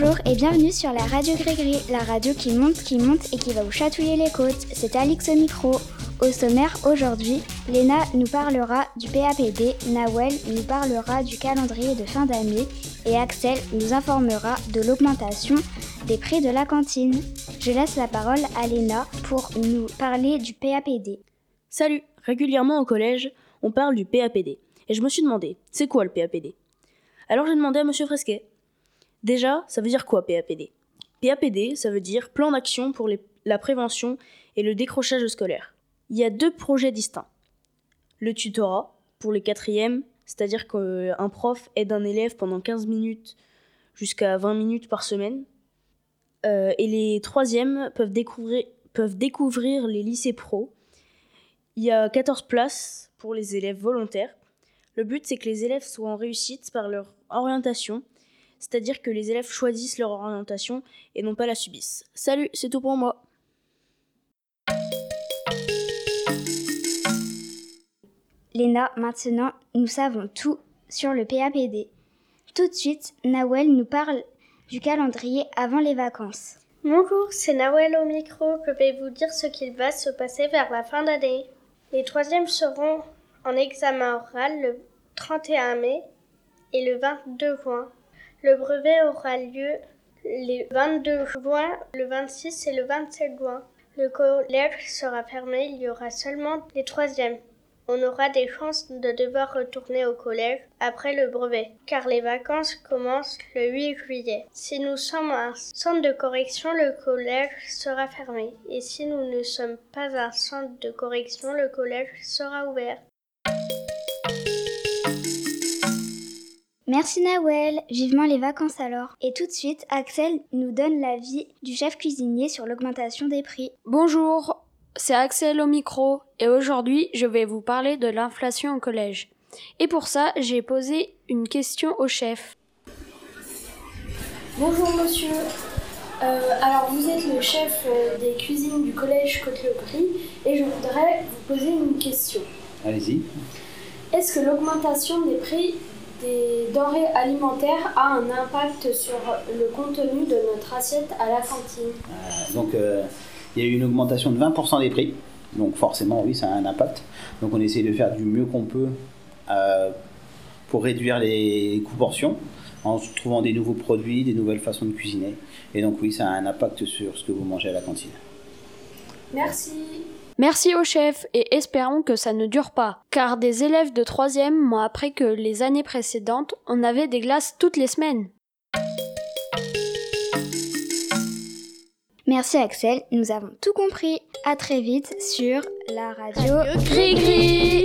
et bienvenue sur la radio Grégri, la radio qui monte, qui monte et qui va vous chatouiller les côtes. C'est Alix au micro. Au sommaire aujourd'hui, Léna nous parlera du PAPD, Nawel nous parlera du calendrier de fin d'année et Axel nous informera de l'augmentation des prix de la cantine. Je laisse la parole à Léna pour nous parler du PAPD. Salut Régulièrement au collège, on parle du PAPD. Et je me suis demandé, c'est quoi le PAPD Alors j'ai demandé à Monsieur Fresquet. Déjà, ça veut dire quoi PAPD PAPD, ça veut dire Plan d'action pour la prévention et le décrochage scolaire. Il y a deux projets distincts. Le tutorat, pour les quatrièmes, c'est-à-dire qu'un prof aide un élève pendant 15 minutes jusqu'à 20 minutes par semaine. Euh, et les troisièmes peuvent découvrir, peuvent découvrir les lycées pro. Il y a 14 places pour les élèves volontaires. Le but, c'est que les élèves soient en réussite par leur orientation, c'est-à-dire que les élèves choisissent leur orientation et non pas la subissent. Salut, c'est tout pour moi. Léna, maintenant, nous savons tout sur le PAPD. Tout de suite, Nawel nous parle du calendrier avant les vacances. Bonjour, c'est Nawel au micro. Je vais vous dire ce qu'il va se passer vers la fin d'année? Les troisièmes seront en examen oral le 31 mai et le 22 juin. Le brevet aura lieu les 22 juin, le 26 et le 27 juin. Le collège sera fermé, il y aura seulement les troisièmes on aura des chances de devoir retourner au collège après le brevet, car les vacances commencent le 8 juillet. Si nous sommes un centre de correction, le collège sera fermé, et si nous ne sommes pas un centre de correction, le collège sera ouvert. Merci Nawel, vivement les vacances alors. Et tout de suite, Axel nous donne l'avis du chef cuisinier sur l'augmentation des prix. Bonjour, c'est Axel au micro et aujourd'hui je vais vous parler de l'inflation au collège. Et pour ça, j'ai posé une question au chef. Bonjour monsieur. Euh, alors vous êtes le chef euh, des cuisines du collège Côte-le-Brie et je voudrais vous poser une question. Allez-y. Est-ce que l'augmentation des prix des denrées alimentaires a un impact sur le contenu de notre assiette à la cantine euh, Donc il y a eu une augmentation de 20% des prix. Donc forcément, oui, ça a un impact. Donc on essaie de faire du mieux qu'on peut euh, pour réduire les coûts portions en trouvant des nouveaux produits, des nouvelles façons de cuisiner. Et donc oui, ça a un impact sur ce que vous mangez à la cantine. Merci. Merci au chef et espérons que ça ne dure pas, car des élèves de 3 m'ont appris que les années précédentes, on avait des glaces toutes les semaines. Merci Axel, nous avons tout compris. À très vite sur la radio, radio Gris Gris.